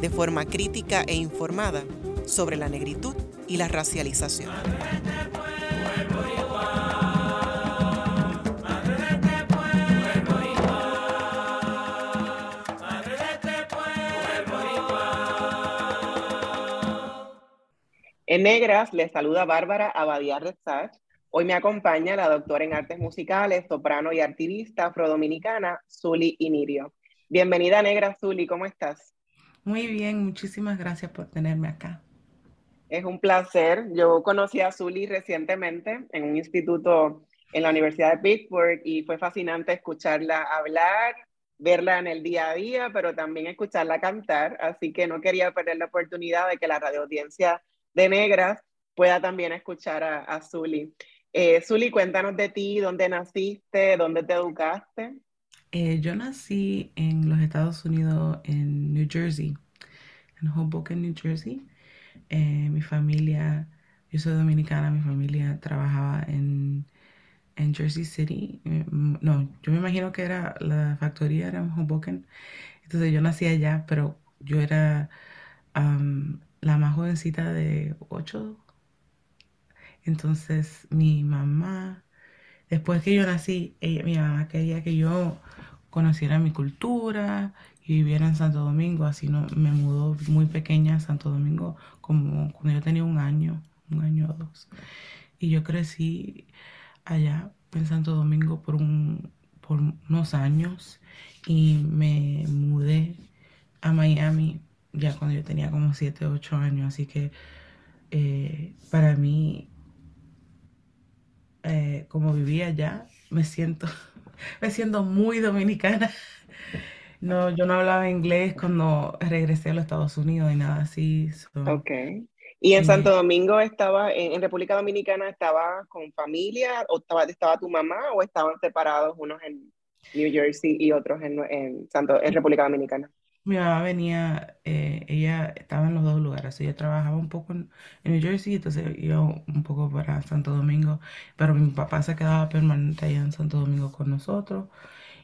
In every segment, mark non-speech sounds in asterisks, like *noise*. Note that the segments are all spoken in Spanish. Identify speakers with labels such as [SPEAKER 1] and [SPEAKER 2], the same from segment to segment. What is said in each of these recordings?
[SPEAKER 1] de forma crítica e informada sobre la negritud y la racialización.
[SPEAKER 2] En Negras les saluda Bárbara Abadía Rezach. Hoy me acompaña la doctora en artes musicales, soprano y activista afrodominicana, Zuli Inirio. Bienvenida Negra, Zuli, ¿cómo estás?
[SPEAKER 3] Muy bien, muchísimas gracias por tenerme acá.
[SPEAKER 2] Es un placer. Yo conocí a Zuli recientemente en un instituto en la Universidad de Pittsburgh y fue fascinante escucharla hablar, verla en el día a día, pero también escucharla cantar. Así que no quería perder la oportunidad de que la radioaudiencia de Negras pueda también escuchar a, a Zuli. Eh, Zuli, cuéntanos de ti, dónde naciste, dónde te educaste.
[SPEAKER 3] Eh, yo nací en los Estados Unidos, en New Jersey, en Hoboken, New Jersey. Eh, mi familia, yo soy dominicana, mi familia trabajaba en, en Jersey City. Eh, no, yo me imagino que era la factoría era en Hoboken. Entonces yo nací allá, pero yo era la más jovencita de ocho. Entonces mi mamá, después que yo nací, mi mamá quería que yo conociera mi cultura y viviera en Santo Domingo, así no me mudó muy pequeña a Santo Domingo como cuando yo tenía un año, un año o dos. Y yo crecí allá en Santo Domingo por, un, por unos años y me mudé a Miami ya cuando yo tenía como 7, 8 años. Así que eh, para mí, eh, como vivía allá, me siento *laughs* me siento muy dominicana. No, yo no hablaba inglés cuando regresé a los Estados Unidos y nada así.
[SPEAKER 2] ok. ¿Y en Santo Domingo estaba, en, República Dominicana, estaba con familia o estaba, estaba tu mamá o estaban separados unos en New Jersey y otros en, en, Santo, en República Dominicana?
[SPEAKER 3] Mi mamá venía, eh, ella estaba en los dos lugares, ella trabajaba un poco en, New Jersey, entonces iba un poco para Santo Domingo, pero mi papá se quedaba permanente allá en Santo Domingo con nosotros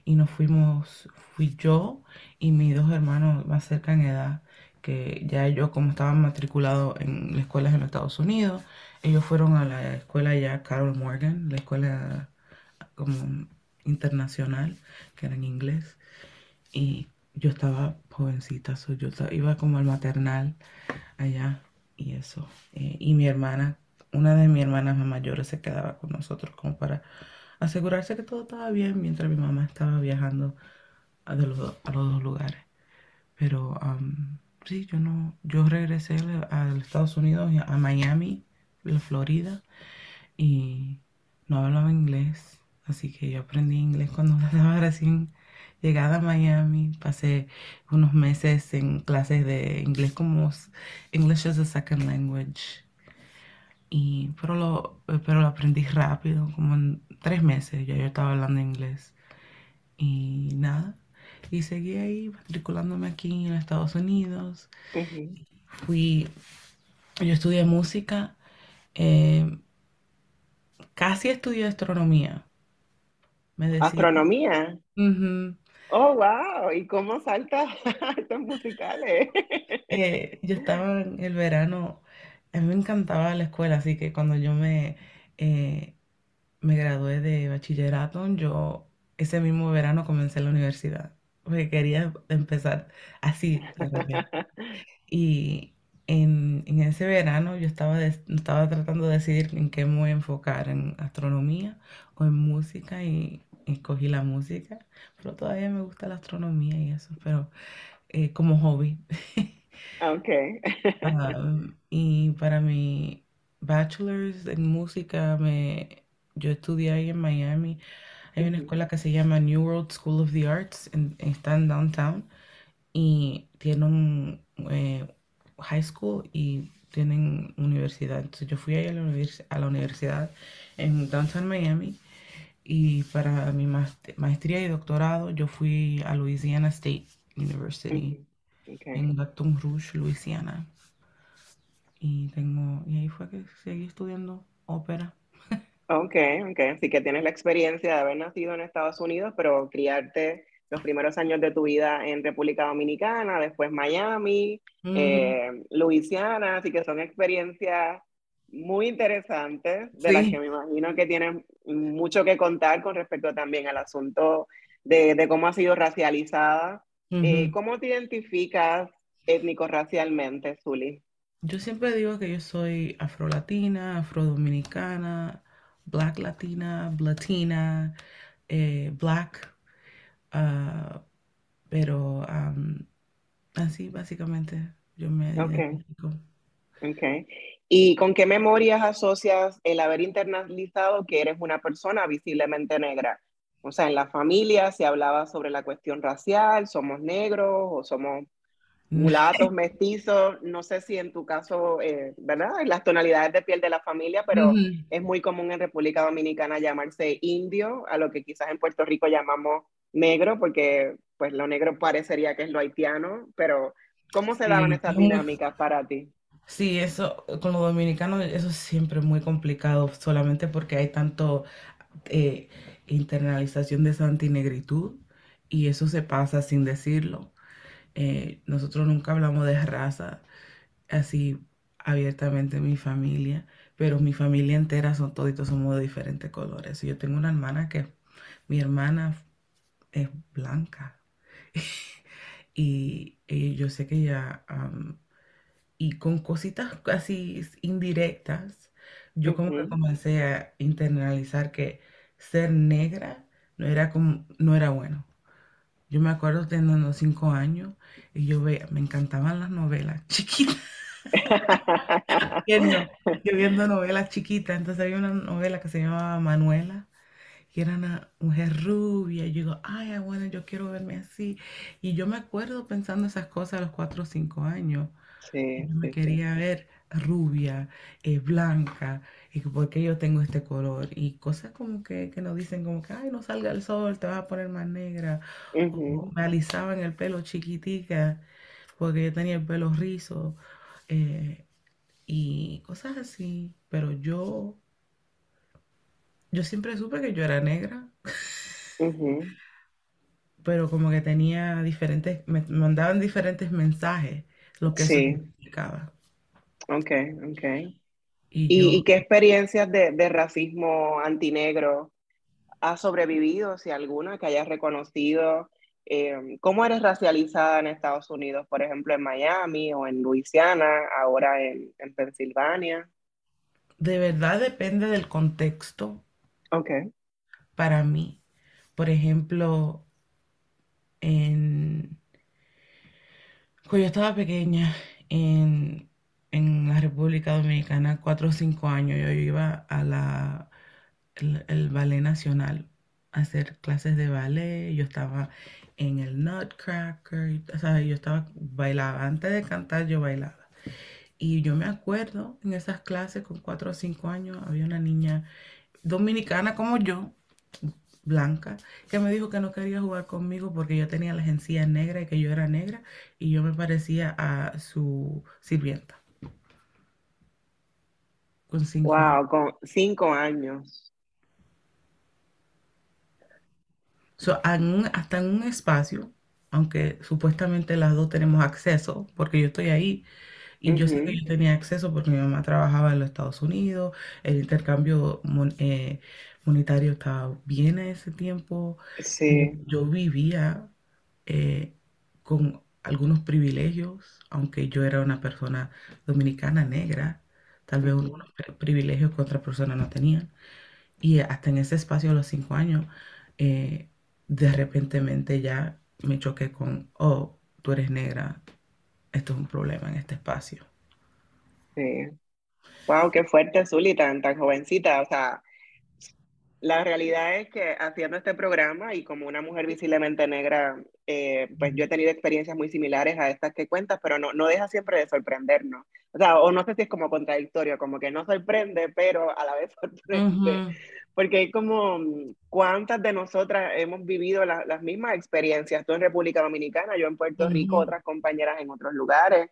[SPEAKER 3] y nos fuimos, fui yo y mis dos hermanos más cerca en edad, que ya yo como estaba matriculado en escuelas en Estados Unidos, ellos fueron a la escuela ya Carol Morgan, la escuela como internacional, que era en inglés, y yo estaba jovencita, yo iba como al maternal allá y eso. Eh, y mi hermana, una de mis hermanas más mayores se quedaba con nosotros como para asegurarse que todo estaba bien mientras mi mamá estaba viajando a, los, dos lugares. Pero sí, yo no, yo regresé a los Estados Unidos, a Miami, la Florida, y no hablaba inglés, así que yo aprendí inglés cuando estaba recién llegada a Miami, pasé unos meses en clases de inglés como English as a Second Language. Y, pero, lo, pero lo aprendí rápido, como en tres meses ya yo estaba hablando inglés. Y nada, y seguí ahí matriculándome aquí en Estados Unidos. Fui, yo estudié música, eh, casi estudié astronomía.
[SPEAKER 2] ¿Astronomía? Oh, wow. ¿Y cómo salta *laughs* artes musicales?
[SPEAKER 3] Eh, yo estaba en el verano, a mí me encantaba la escuela, así que cuando yo me, eh, me gradué de bachillerato, yo ese mismo verano comencé la universidad, porque quería empezar así. Y en, en ese verano yo estaba, estaba tratando de decidir en qué me voy a enfocar, en astronomía o en música, y escogí la música, pero todavía me gusta la astronomía y eso, pero eh, como hobby.
[SPEAKER 2] Ok. *laughs*
[SPEAKER 3] y para mi bachelor's en música, me, yo estudié ahí en Miami. Hay una escuela que se llama New World School of the Arts, en, está en downtown, y tiene un, eh, high school y tienen universidad. Entonces yo fui ahí a la, a la universidad en Downtown Miami y para mi maestría y doctorado yo fui a Louisiana State University en Baton Rouge, Louisiana. Y tengo y ahí fue que seguí estudiando ópera.
[SPEAKER 2] Ok, ok. Así que tienes la experiencia de haber nacido en Estados Unidos, pero criarte los primeros años de tu vida en República Dominicana, después Miami, eh, Luisiana, así que son experiencias muy interesantes, de las que me imagino que tienen mucho que contar con respecto también al asunto de, cómo ha sido racializada. Eh, ¿Cómo te identificas étnico-racialmente, Zuli?
[SPEAKER 3] Yo siempre digo que yo soy afro-latina, afro-dominicana, black latina, latina, eh, black Ah, pero así básicamente yo me
[SPEAKER 2] okay. ok. ¿Y con qué memorias asocias el haber internalizado que eres una persona visiblemente negra? O sea, en la familia se hablaba sobre la cuestión racial, somos negros o somos mulatos, mestizos, no sé si en tu caso, eh, ¿verdad? Las tonalidades de piel de la familia, pero es muy común en República Dominicana llamarse indio, a lo que quizás en Puerto Rico llamamos negro, porque pues lo negro parecería que es lo haitiano, pero ¿cómo se daban estas dinámicas para ti?
[SPEAKER 3] Sí, eso, con los dominicanos, eso es siempre muy complicado, solamente porque hay tanto eh, internalización de esa antinegritud y eso se pasa sin decirlo. Eh, nosotros nunca hablamos de raza así abiertamente en mi familia, pero mi familia entera son toditos, somos de diferentes colores. Yo tengo una hermana que, mi hermana es blanca. *laughs* y, yo sé que ella, y con cositas así indirectas, yo como que comencé a internalizar que ser negra no era, como, no era bueno. Yo me acuerdo teniendo cinco años y yo veía, me encantaban las novelas *laughs* chiquitas. *laughs* yo viendo novelas chiquitas, entonces había una novela que se llamaba Manuela y era una mujer rubia. Y yo digo, ay, bueno, yo quiero verme así. Y yo me acuerdo pensando esas cosas a los cuatro o cinco años. Sí, yo me quería ver rubia, eh, blanca, y por qué yo tengo este color. Y cosas como que, que nos dicen como que, ay, no salga el sol, te vas a poner más negra. me alisaban el pelo chiquitica porque yo tenía el pelo rizo. Eh, y cosas así. Pero yo yo siempre supe que yo era negra, pero como que tenía diferentes, me mandaban diferentes mensajes, lo que significaba.
[SPEAKER 2] Ok, ok. ¿Y, qué experiencias de, racismo antinegro has sobrevivido, si alguna, que hayas reconocido? Eh, ¿Cómo eres racializada en Estados Unidos, por ejemplo, en Miami o en Luisiana, ahora en, en Pensilvania?
[SPEAKER 3] De verdad depende del contexto
[SPEAKER 2] Ok.
[SPEAKER 3] para mí. Por ejemplo, en, cuando yo estaba pequeña en, la República Dominicana, cuatro o cinco años, yo iba a la, el, ballet nacional a hacer clases de ballet. Yo estaba en el Nutcracker, o sea, yo estaba, bailaba, antes de cantar yo bailaba. Y yo me acuerdo en esas clases con cuatro o cinco años, había una niña dominicana como yo, blanca, que me dijo que no quería jugar conmigo porque yo tenía la encías negra y que yo era negra y yo me parecía a su sirvienta.
[SPEAKER 2] Con cinco wow, con cinco años.
[SPEAKER 3] hasta en un espacio, aunque supuestamente las dos tenemos acceso, porque yo estoy ahí, y yo sé que yo tenía acceso porque mi mamá trabajaba en los Estados Unidos, el intercambio eh, monetario estaba bien en ese tiempo.
[SPEAKER 2] Sí.
[SPEAKER 3] Yo vivía eh, con algunos privilegios, aunque yo era una persona dominicana negra, tal vez unos privilegios que otras personas no tenían. Y hasta en ese espacio de los cinco años, eh, de repentemente ya me choqué con, oh, tú eres negra, esto es un problema en este espacio.
[SPEAKER 2] Sí. Wow, qué fuerte, Zuli, tan, tan jovencita. O sea, la realidad es que haciendo este programa y como una mujer visiblemente negra, eh, pues yo he tenido experiencias muy similares a estas que cuentas, pero no, no deja siempre de sorprendernos. O sea, o no sé si es como contradictorio, como que no sorprende, pero a la vez *laughs* sorprende. Porque hay como, ¿cuántas de nosotras hemos vivido las mismas experiencias? Tú en República Dominicana, yo en Puerto Rico, otras compañeras en otros lugares,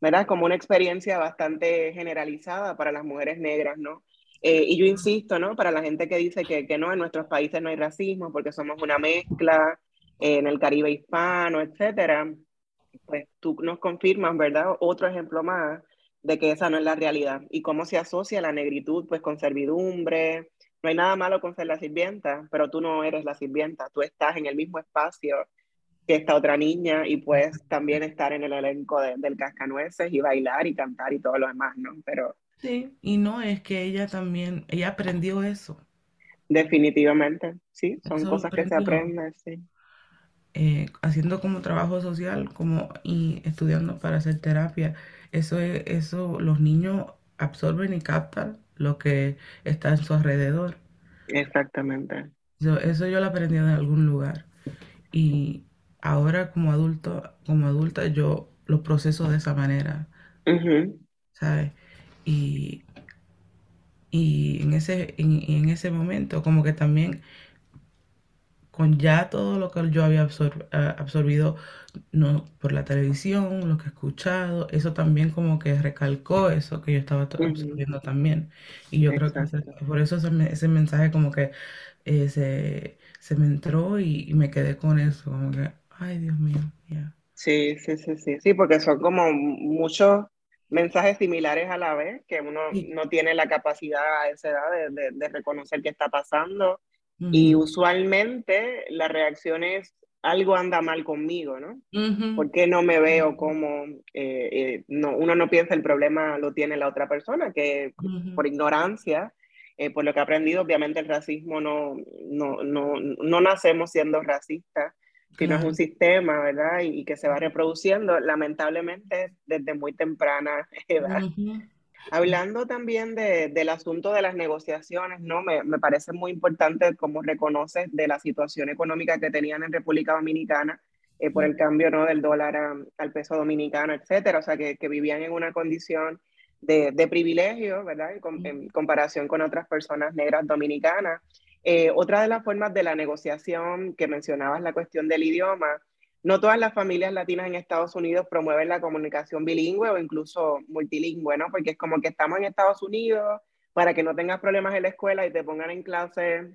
[SPEAKER 2] ¿verdad? Como una experiencia bastante generalizada para las mujeres negras, ¿no? Eh, y yo insisto, ¿no? Para la gente que dice que, que, no, en nuestros países no hay racismo porque somos una mezcla, eh, en el Caribe hispano, etcétera, pues tú nos confirmas, ¿verdad? Otro ejemplo más de que esa no es la realidad y cómo se asocia la negritud pues con servidumbre. No hay nada malo con ser la sirvienta, pero tú no eres la sirvienta, tú estás en el mismo espacio que esta otra niña y puedes también estar en el elenco del Cascanueces y bailar y cantar y todo lo demás, ¿no? Pero
[SPEAKER 3] Sí, y no es que ella también, ella aprendió eso.
[SPEAKER 2] Definitivamente, sí, son cosas que se aprenden, sí.
[SPEAKER 3] Eh, haciendo como trabajo social, como y estudiando para hacer terapia, eso es, eso los niños absorben y captan lo que está en su alrededor.
[SPEAKER 2] Exactamente.
[SPEAKER 3] eso yo lo aprendí en algún lugar. Y ahora como adulto, como adulta, yo lo proceso de esa manera. ¿Sabes? Y, y en, ese, en, ese momento, como que también con ya todo lo que yo había absorbido no, por la televisión, lo que he escuchado, eso también como que recalcó eso que yo estaba absorbiendo también. Y yo creo que por eso ese, mensaje como que eh, se, me entró y, me quedé con eso, como que, ay Dios mío, ya.
[SPEAKER 2] Sí, sí, sí, sí, sí, porque son como muchos mensajes similares a la vez, que uno no tiene la capacidad a esa edad de, de, reconocer qué está pasando. Y usualmente la reacción es, algo anda mal conmigo, ¿no? porque no me veo como, eh, eh, no, uno no piensa el problema lo tiene la otra persona, que por ignorancia, eh, por lo que ha aprendido, obviamente el racismo no, no, no, no nacemos siendo racistas, sino es un sistema, ¿verdad? Y, que se va reproduciendo, lamentablemente, desde muy temprana *laughs* edad. Hablando también de, del asunto de las negociaciones, ¿no? Me, me, parece muy importante cómo reconoces de la situación económica que tenían en República Dominicana eh, por el cambio, ¿no? Del dólar al peso dominicano, etcétera. O sea, que, que vivían en una condición de, de privilegio, ¿verdad? en comparación con otras personas negras dominicanas. Eh, otra de las formas de la negociación que mencionabas, la cuestión del idioma, no todas las familias latinas en Estados Unidos promueven la comunicación bilingüe o incluso multilingüe, ¿no? Porque es como que estamos en Estados Unidos para que no tengas problemas en la escuela y te pongan en clase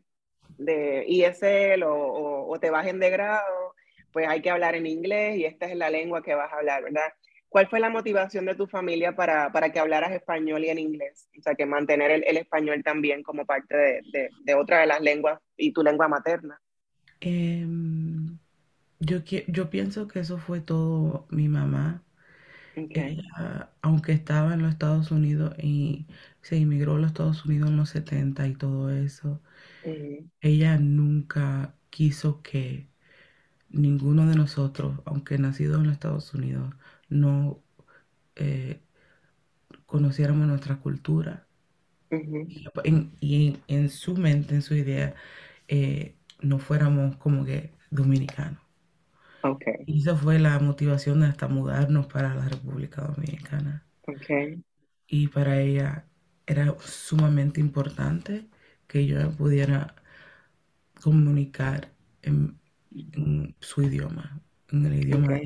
[SPEAKER 2] de ESL o, o te bajen de grado, pues hay que hablar en inglés y esta es la lengua que vas a hablar, ¿verdad? ¿Cuál fue la motivación de tu familia para, para, que hablaras español y en inglés? O sea, que mantener el, el español también como parte de, de, otra de las lenguas y tu lengua materna.
[SPEAKER 3] Em, yo, yo pienso que eso fue todo mi mamá. aunque estaba en los Estados Unidos y se inmigró a los Estados Unidos en los 70 y todo eso, ella nunca quiso que ninguno de nosotros, aunque nacido en los Estados Unidos, no eh, conociéramos nuestra cultura. y, en, su mente, en su idea, eh, no fuéramos como que dominicanos. Y esa fue la motivación de hasta mudarnos para la República Dominicana. Y para ella era sumamente importante que yo pudiera comunicar en, su idioma, en el idioma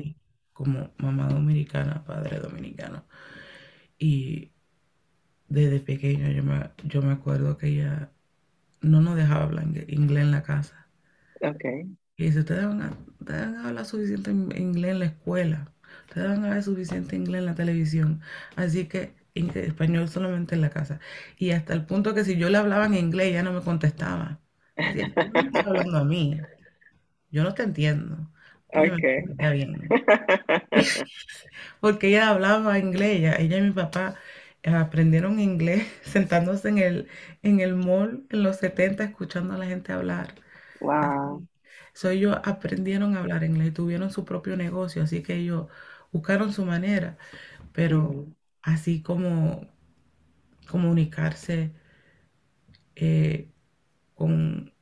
[SPEAKER 3] como mamá dominicana, padre dominicano. Y desde pequeño yo me, yo me acuerdo que ella no nos dejaba hablar inglés en la casa.
[SPEAKER 2] Okay.
[SPEAKER 3] Y dice, ustedes van, a, hablar suficiente inglés en la escuela, ustedes van a ver suficiente inglés en la televisión. Así que español solamente en la casa. Y hasta el punto que si yo le hablaba en inglés, ya no me contestaba. no hablando a mí. Yo no te entiendo.
[SPEAKER 2] Okay.
[SPEAKER 3] bien. *laughs* Porque ella hablaba inglés, ella, y mi papá aprendieron inglés *laughs* sentándose en el, en el mall en los 70 escuchando a la gente hablar.
[SPEAKER 2] Wow.
[SPEAKER 3] So, ellos aprendieron a hablar inglés, tuvieron su propio negocio, así que ellos buscaron su manera, pero así como comunicarse eh, con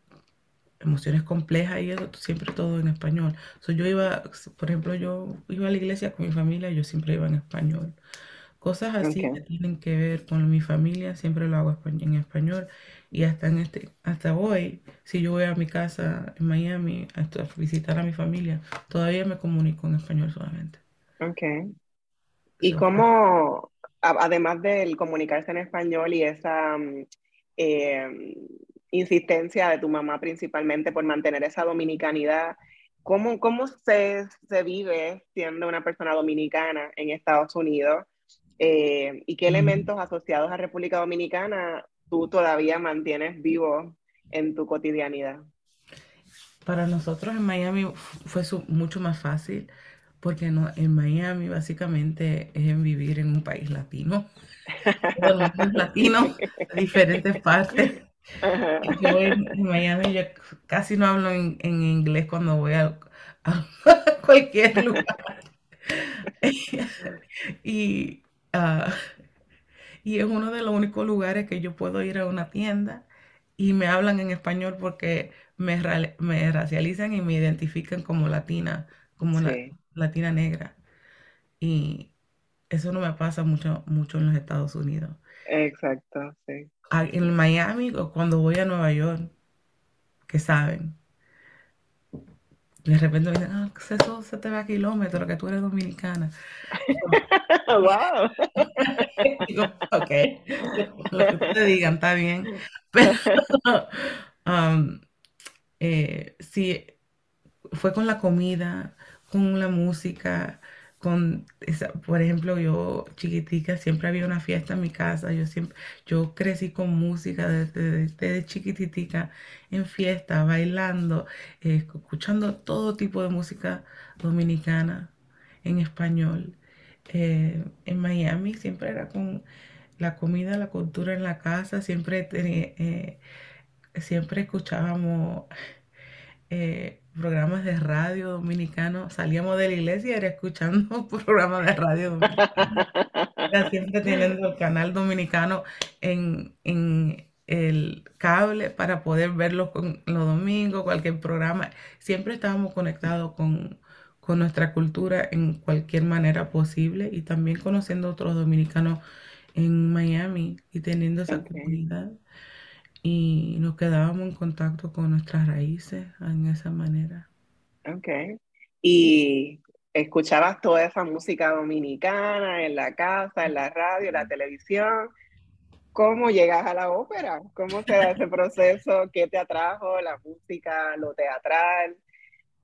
[SPEAKER 3] emociones complejas y eso, siempre todo en español. So, yo iba, por ejemplo, yo iba a la iglesia con mi familia, yo siempre iba en español. Cosas así que tienen que ver con mi familia, siempre lo hago en español. Y hasta en este, hasta hoy, si yo voy a mi casa en Miami a visitar a mi familia, todavía me comunico en español solamente.
[SPEAKER 2] Ok. ¿Y cómo, además del comunicarse en español y esa mm, em, insistencia de tu mamá principalmente por mantener esa dominicanidad, ¿cómo, cómo se, se vive siendo una persona dominicana en Estados Unidos? Eh, ¿Y qué elementos asociados a República Dominicana tú todavía mantienes vivo en tu cotidianidad?
[SPEAKER 3] Para nosotros en Miami fue mucho más fácil porque no, en Miami básicamente es vivir en un país latino. *laughs* De *laughs* diferentes partes. Yo en, Miami yo casi no hablo en, inglés cuando voy a, *laughs* cualquier lugar. *laughs* y, uh, y es uno de los únicos lugares que yo puedo ir a una tienda y me hablan en español porque me, me racializan y me identifican como latina, como una latina negra. Y eso no me pasa mucho, mucho en los Estados Unidos.
[SPEAKER 2] Exacto, sí.
[SPEAKER 3] En Miami o cuando voy a Nueva York, que saben, de repente me dicen, ah, eso se te va a kilómetros, que tú eres dominicana. *laughs*
[SPEAKER 2] ¡Wow! *laughs*
[SPEAKER 3] Digo, ok, lo que te digan está bien. Pero *laughs* um, eh, sí, fue con la comida, con la música, por ejemplo, yo chiquitica, siempre había una fiesta en mi casa, yo siempre, yo crecí con música desde, desde chiquititica, en fiesta, bailando, eh, escuchando todo tipo de música dominicana en español. Eh, en Miami siempre era con la comida, la cultura en la casa, siempre, eh, siempre escuchábamos programas de radio dominicano. Salíamos de la iglesia y era escuchando *laughs* programas de radio dominicano. siempre teniendo el canal dominicano en, el cable para poder verlo con, los domingos, cualquier programa. Siempre estábamos conectados con, nuestra cultura en cualquier manera posible y también conociendo otros dominicanos en Miami y teniendo esa comunidad y nos quedábamos en contacto con nuestras raíces en esa manera.
[SPEAKER 2] Ok. Y escuchabas toda esa música dominicana en la casa, en la radio, en la televisión. ¿Cómo llegas a la ópera? ¿Cómo se da ese proceso? ¿Qué te atrajo? ¿La música, lo teatral?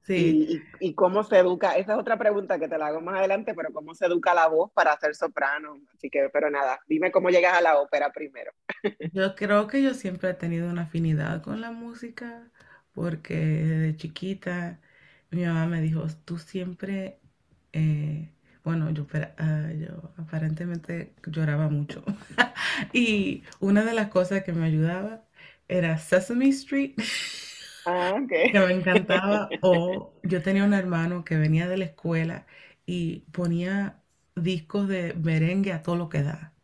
[SPEAKER 2] Sí. Y, cómo se educa? Esa es otra pregunta que te la hago más adelante, pero ¿cómo se educa la voz para ser soprano? Así que, pero nada, dime cómo llegas a la ópera primero.
[SPEAKER 3] Yo creo que yo siempre he tenido una afinidad con la música, porque desde chiquita mi mamá me dijo, tú siempre, eh, bueno, yo, ah, yo aparentemente lloraba mucho. *laughs* y una de las cosas que me ayudaba era Sesame Street.
[SPEAKER 2] Ah, *laughs*
[SPEAKER 3] que me encantaba. O *laughs* yo tenía un hermano que venía de la escuela y ponía discos de merengue a todo lo que da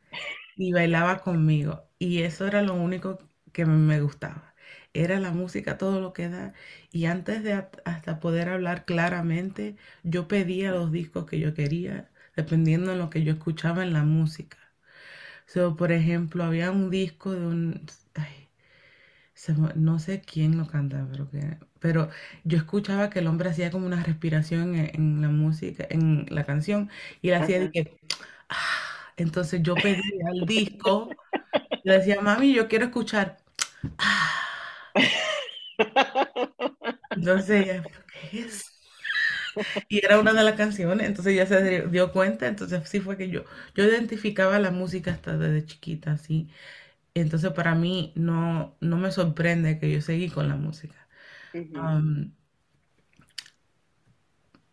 [SPEAKER 3] y bailaba conmigo. Y eso era lo único que me gustaba. Era la música todo lo que da. Y antes de hasta poder hablar claramente, yo pedía los discos que yo quería, dependiendo de lo que yo escuchaba en la música. So, por ejemplo, había un disco de un no sé quién lo canta, pero, que, pero yo escuchaba que el hombre hacía como una respiración en, la música, en la canción, y él hacía de que, ah", entonces yo pedía el disco, y le decía, mami, yo quiero escuchar, ah". entonces ¿qué es? Y era una de las canciones, entonces ya se dio cuenta, entonces sí fue que yo, yo identificaba la música hasta desde chiquita, así. Entonces para mí no, no me sorprende que yo seguí con la música.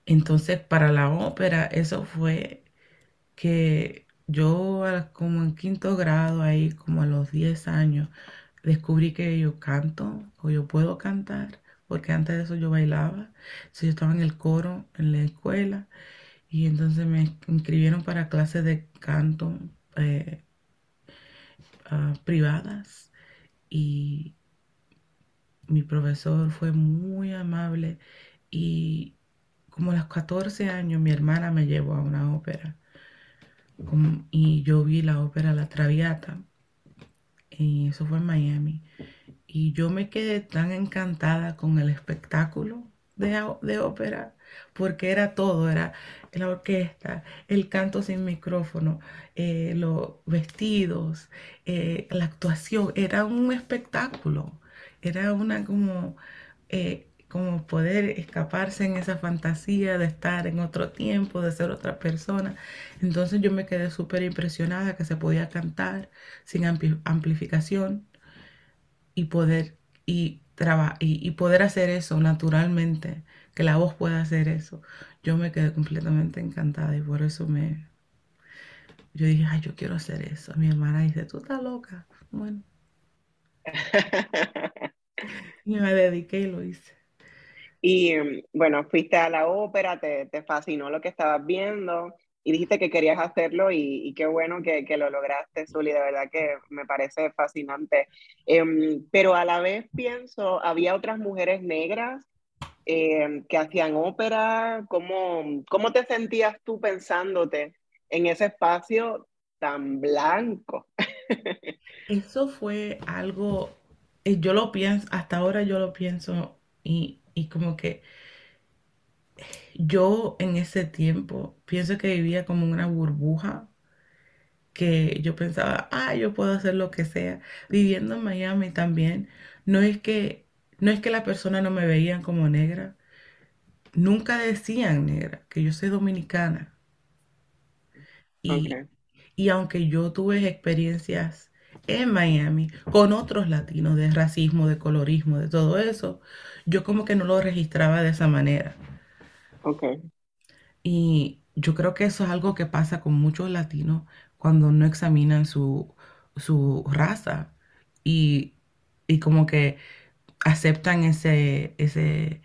[SPEAKER 3] entonces para la ópera eso fue que yo como en quinto grado, ahí como a los 10 años, descubrí que yo canto o yo puedo cantar, porque antes de eso yo bailaba. Entonces yo estaba en el coro en la escuela y entonces me inscribieron para clases de canto. Eh, Ah, privadas y mi profesor fue muy amable y como a los 14 años mi hermana me llevó a una ópera y yo vi la ópera La Traviata y eso fue en Miami. Y yo me quedé tan encantada con el espectáculo de, de ópera porque era todo, era la orquesta, el canto sin micrófono, eh, los vestidos, eh, la actuación, era un espectáculo, era una como, eh, como poder escaparse en esa fantasía de estar en otro tiempo, de ser otra persona. Entonces yo me quedé súper impresionada que se podía cantar sin amplificación y poder, y, y, y poder hacer eso naturalmente que la voz pueda hacer eso. Yo me quedé completamente encantada y por eso me... Yo dije, ay, yo quiero hacer eso. Mi hermana dice, tú estás loca. Bueno. *laughs* y me dediqué y lo hice.
[SPEAKER 2] Y bueno, fuiste a la ópera, te, te fascinó lo que estabas viendo y dijiste que querías hacerlo y, qué bueno que, que, lo lograste, Zuli, de verdad que me parece fascinante. Em, pero a la vez pienso, había otras mujeres negras eh, que hacían ópera. ¿Cómo, ¿Cómo te sentías tú pensándote en ese espacio tan blanco? *laughs*
[SPEAKER 3] Eso fue algo, eh, yo lo pienso, hasta ahora yo lo pienso y, y como que yo en ese tiempo pienso que vivía como una burbuja que yo pensaba, ah, yo puedo hacer lo que sea. Viviendo en Miami también, no es que no es que la persona no me veían como negra. Nunca decían negra, que yo soy dominicana. Y, y aunque yo tuve experiencias en Miami con otros latinos de racismo, de colorismo, de todo eso, yo como que no lo registraba de esa manera.
[SPEAKER 2] Okay.
[SPEAKER 3] Y yo creo que eso es algo que pasa con muchos latinos cuando no examinan su, su raza y, y como que aceptan ese, ese,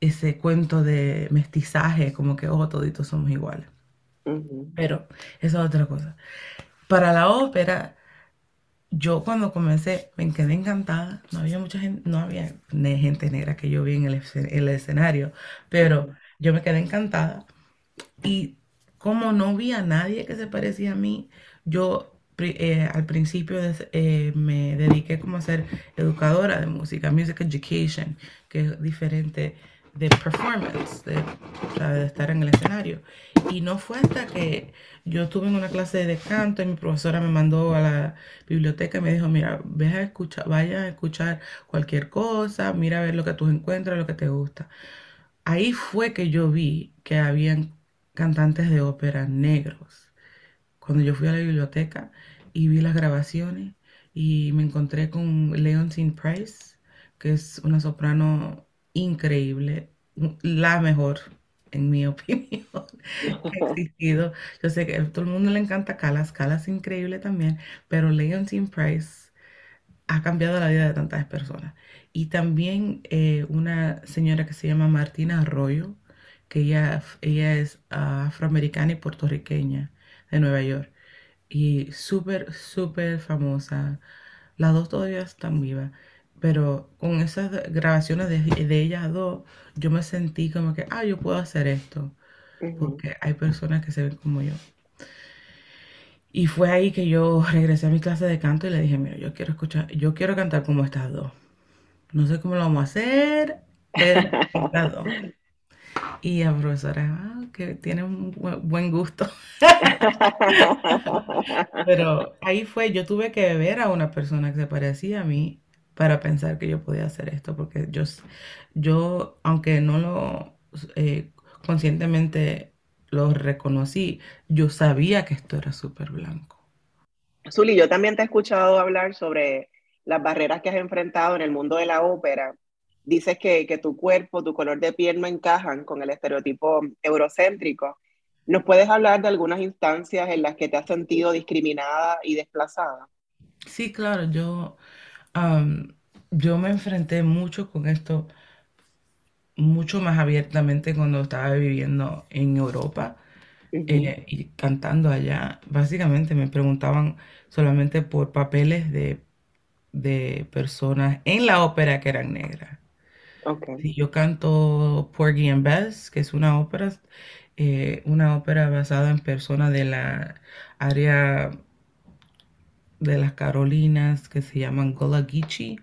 [SPEAKER 3] ese cuento de mestizaje, como que, oh, toditos somos iguales. Pero eso es otra cosa. Para la ópera, yo cuando comencé me quedé encantada. No había mucha gente, no había gente negra que yo vi en el, escenario, pero yo me quedé encantada. Y como no vi a nadie que se parecía a mí, yo eh, al principio eh, me dediqué como a ser educadora de música, music education, que es diferente de performance, de, estar en el escenario. Y no fue hasta que yo estuve en una clase de canto y mi profesora me mandó a la biblioteca y me dijo, mira, ve a escuchar, vaya a escuchar cualquier cosa, mira a ver lo que tú encuentras, lo que te gusta. Ahí fue que yo vi que habían cantantes de ópera negros cuando yo fui a la biblioteca y vi las grabaciones y me encontré con Leontine Price, que es una soprano increíble, la mejor, en mi *laughs* opinión, que ha *laughs* existido. Yo sé que a todo el mundo le encanta Calas, Calas es increíble también, pero Leontine Price ha cambiado la vida de tantas personas. Y también eh, una señora que se llama Martina Arroyo, que ella, ella es afroamericana y puertorriqueña de Nueva York. Y súper, súper famosa. Las dos todavía están vivas. Pero con esas grabaciones de, de ellas dos, yo me sentí como que, ah, yo puedo hacer esto. Porque hay personas que se ven como yo. Y fue ahí que yo regresé a mi clase de canto y le dije, mira, yo quiero escuchar, yo quiero cantar como estas dos. No sé cómo lo vamos a hacer, pero *laughs* estas dos. Y la profesora, ah, que tiene un buen gusto. *laughs* Pero ahí fue, yo tuve que ver a una persona que se parecía a mí para pensar que yo podía hacer esto, porque yo, yo aunque no lo eh, conscientemente lo reconocí, yo sabía que esto era súper blanco.
[SPEAKER 2] Zuli, yo también te he escuchado hablar sobre las barreras que has enfrentado en el mundo de la ópera dices que, que, tu cuerpo, tu color de piel no encajan con el estereotipo eurocéntrico. ¿Nos puedes hablar de algunas instancias en las que te has sentido discriminada y desplazada?
[SPEAKER 3] Sí, claro, yo, yo me enfrenté mucho con esto, mucho más abiertamente cuando estaba viviendo en Europa. Eh, y cantando allá, básicamente me preguntaban solamente por papeles de de personas en la ópera que eran negras.
[SPEAKER 2] Okay.
[SPEAKER 3] Si yo canto Porgy and Bess, que es una ópera, eh, una ópera basada en personas de la área de las Carolinas que se llaman Geechee,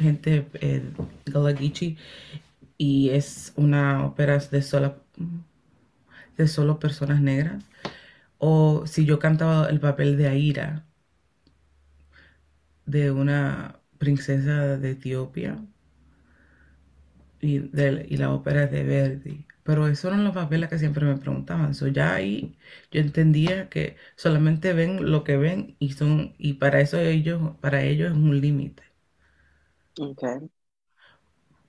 [SPEAKER 3] gente eh, Geechee, y es una ópera de sola de solo personas negras. O si yo cantaba el papel de Aira, de una princesa de Etiopía, y, y la ópera de Verdi. Pero esos eran los papeles que siempre me preguntaban. So, ya ahí yo entendía que solamente ven lo que ven y son y para eso ellos para ellos es un límite.
[SPEAKER 2] Okay.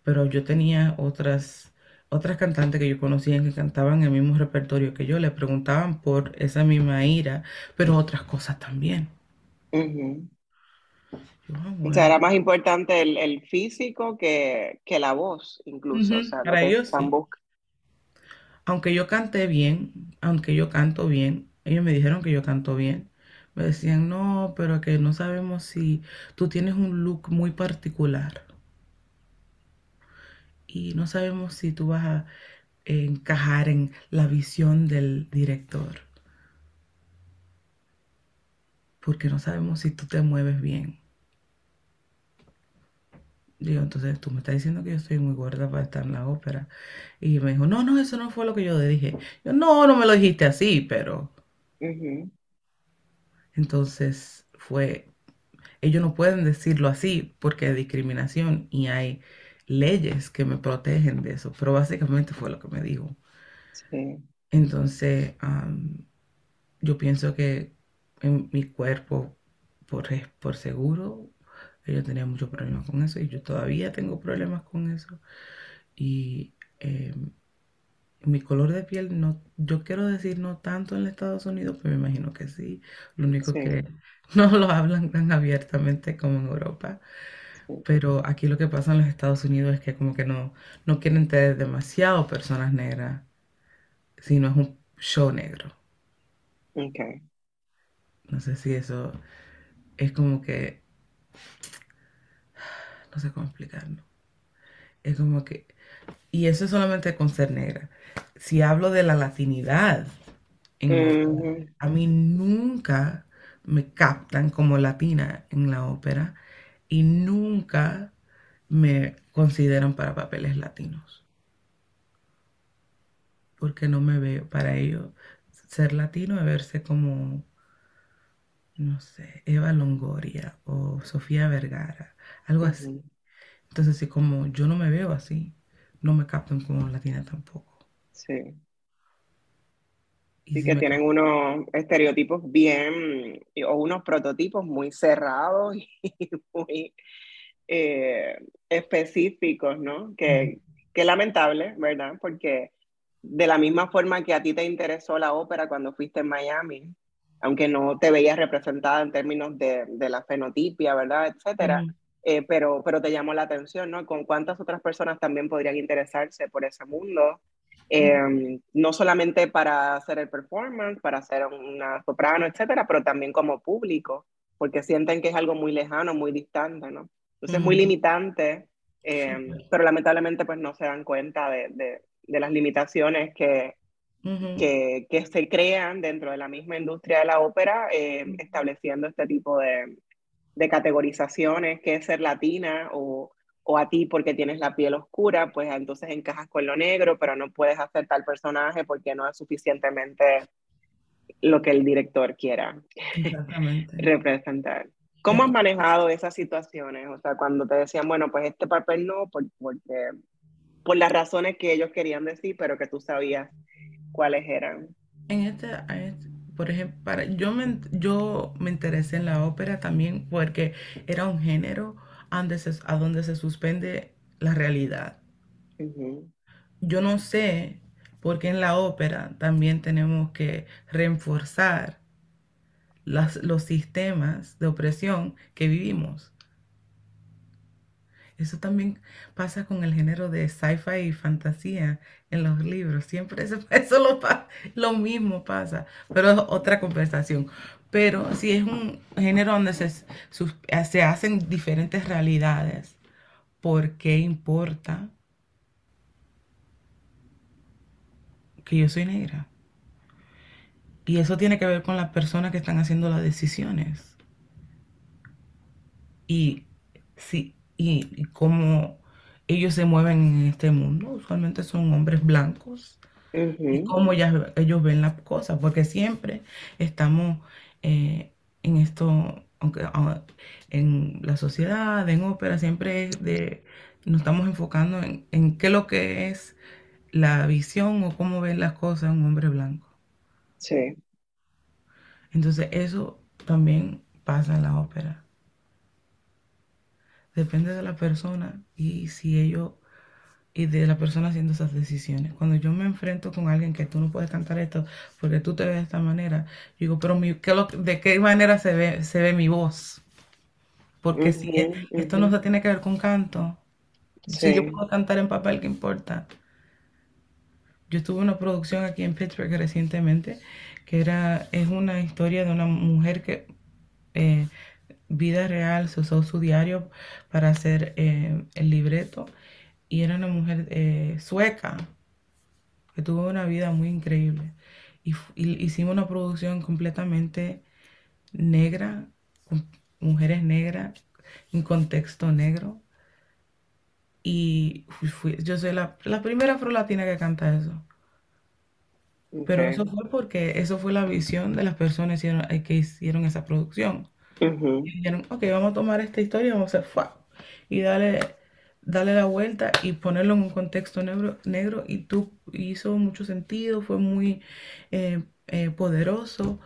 [SPEAKER 3] Pero yo tenía otras otras cantantes que yo conocía que cantaban el mismo repertorio que yo, le preguntaban por esa misma ira, pero otras cosas también. Yo, ah,
[SPEAKER 2] O
[SPEAKER 3] bueno.
[SPEAKER 2] sea, era más importante el, el físico que, que la voz, incluso. O sea, lo
[SPEAKER 3] Para ellos sí. Aunque yo cante bien, aunque yo canto bien, ellos me dijeron que yo canto bien. Me decían, no, pero que no sabemos si tú tienes un look muy particular y no sabemos si tú vas a encajar en la visión del director, porque no sabemos si tú te mueves bien. Digo, entonces tú me estás diciendo que yo estoy muy gorda para estar en la ópera. Y me dijo, no, no, eso no fue lo que yo dije. Yo, no, no me lo dijiste así, pero entonces fue, ellos no pueden decirlo así porque hay discriminación y hay leyes que me protegen de eso, pero básicamente fue lo que me dijo.
[SPEAKER 2] Sí.
[SPEAKER 3] Entonces, am, yo pienso que en mi cuerpo, por, por seguro, yo tenía muchos problemas con eso y yo todavía tengo problemas con eso. Y em, mi color de piel, no, yo quiero decir no tanto en Estados Unidos, pero me imagino que sí. Lo único
[SPEAKER 2] Sí,
[SPEAKER 3] que *laughs* no lo hablan tan abiertamente como en Europa.
[SPEAKER 2] sí.
[SPEAKER 3] Pero aquí lo que pasa en los Estados Unidos es que como que no, no quieren tener demasiado personas negras, sino es un show negro.
[SPEAKER 2] Okay.
[SPEAKER 3] No sé si eso es como que, *sighs* no sé cómo explicarlo. Es como que, y eso es solamente con ser negra. Si hablo de la latinidad en ópera,
[SPEAKER 2] Ujú.
[SPEAKER 3] a mí nunca me captan como latina en la ópera y nunca me consideran para papeles latinos, porque no me veo, para ellos ser latino es verse como, no sé, Eva Longoria o Sofía Vergara, algo así. Entonces, si como yo no me veo así, no me captan como latina tampoco.
[SPEAKER 2] Sí.
[SPEAKER 3] Y si
[SPEAKER 2] que tienen unos estereotipos bien, o unos prototipos muy cerrados *laughs* y muy eh, específicos, ¿no? Que, que lamentable, ¿verdad? Porque de la misma forma que a ti te interesó la ópera cuando fuiste en Miami, aunque no te veías representada en términos de, de la fenotipia, ¿verdad? Etcétera,
[SPEAKER 3] ujú,
[SPEAKER 2] eh, pero, pero te llamó la atención, ¿no? Con cuántas otras personas también podrían interesarse por ese mundo, eh, no solamente para hacer el performance, para hacer una soprano, etcétera, pero también como público, porque sienten que es algo muy lejano, muy distante, ¿no? Entonces es muy
[SPEAKER 3] ujú.
[SPEAKER 2] limitante, eh, pero lamentablemente pues no se dan cuenta de, de, de las limitaciones que, Que, que se crean dentro de la misma industria de la ópera, eh, estableciendo este tipo de, de categorizaciones, que es ser latina o, o a ti porque tienes la piel oscura, pues entonces encajas con lo negro, pero no puedes hacer tal personaje porque no es suficientemente lo que el director quiera *laughs* representar. ¿Cómo has manejado esas situaciones? O sea, cuando te decían, bueno, pues este papel no, por, porque, por las razones que ellos querían decir, pero que tú sabías cuáles eran.
[SPEAKER 3] en este, a este- por ejemplo, para, yo me, yo me interesé en la ópera también porque era un género donde se, a donde se suspende la realidad. Yo no sé por qué en la ópera también tenemos que reforzar las, los sistemas de opresión que vivimos. Eso también pasa con el género de sci-fi y fantasía en los libros. Siempre eso, *laughs* eso lo, lo mismo pasa, pero es otra conversación. Pero si es un género donde se, se hacen diferentes realidades, ¿por qué importa que yo soy negra? Y eso tiene que ver con las personas que están haciendo las decisiones. Y, sí, y, cómo ellos se mueven en este mundo. Usualmente son hombres blancos. Y cómo ellos ven las cosas. Porque siempre estamos eh, en esto, aunque ah, en la sociedad, en ópera, siempre de, nos estamos enfocando en, en qué es lo que es la visión o cómo ven las cosas un hombre blanco.
[SPEAKER 2] Sí.
[SPEAKER 3] Entonces eso también pasa en la ópera. Depende de la persona y si ellos y de la persona haciendo esas decisiones. Cuando yo me enfrento con alguien que tú no puedes cantar esto porque tú te ves de esta manera, digo, pero ¿de qué manera se ve, se ve mi voz? Porque si esto no se tiene que ver con canto, si yo puedo cantar en papel, ¿qué importa? Yo estuve en una producción aquí en Pittsburgh recientemente que era, es una historia de una mujer que, eh, vida real, se usó su diario para hacer eh, el libreto y era una mujer eh, sueca que tuvo una vida muy increíble. Y, hicimos una producción completamente negra, con mujeres negras, en contexto negro. Y yo soy la, la primera afro-latina que canta eso. Pero eso fue porque eso fue la visión de las personas eh, que hicieron esa producción. Y dijeron, ok, vamos a tomar esta historia, vamos a hacer y darle, darle la vuelta y ponerlo en un contexto negro, negro y tú hizo mucho sentido, fue muy eh, eh, poderoso,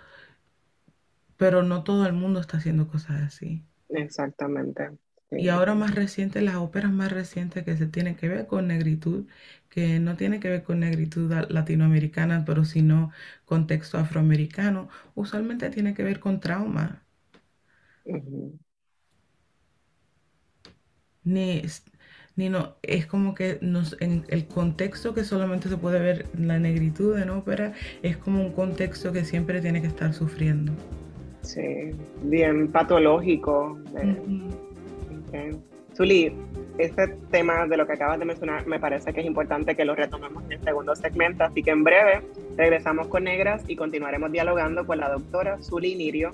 [SPEAKER 3] pero no todo el mundo está haciendo cosas así.
[SPEAKER 2] Exactamente.
[SPEAKER 3] Y ahora más reciente, las óperas más recientes que se tienen que ver con negritud, que no tiene que ver con negritud latinoamericana, pero sino contexto afroamericano, usualmente tiene que ver con trauma. Ni, ni no, es como que nos, en el contexto que solamente se puede ver la negritud en ópera, es como un contexto que siempre tiene que estar sufriendo.
[SPEAKER 2] Sí, bien patológico. Zuli, este tema de lo que acabas de mencionar me parece que es importante que lo retomemos en el segundo segmento, así que en breve regresamos con Negras y continuaremos dialogando con la doctora Zuli Nirio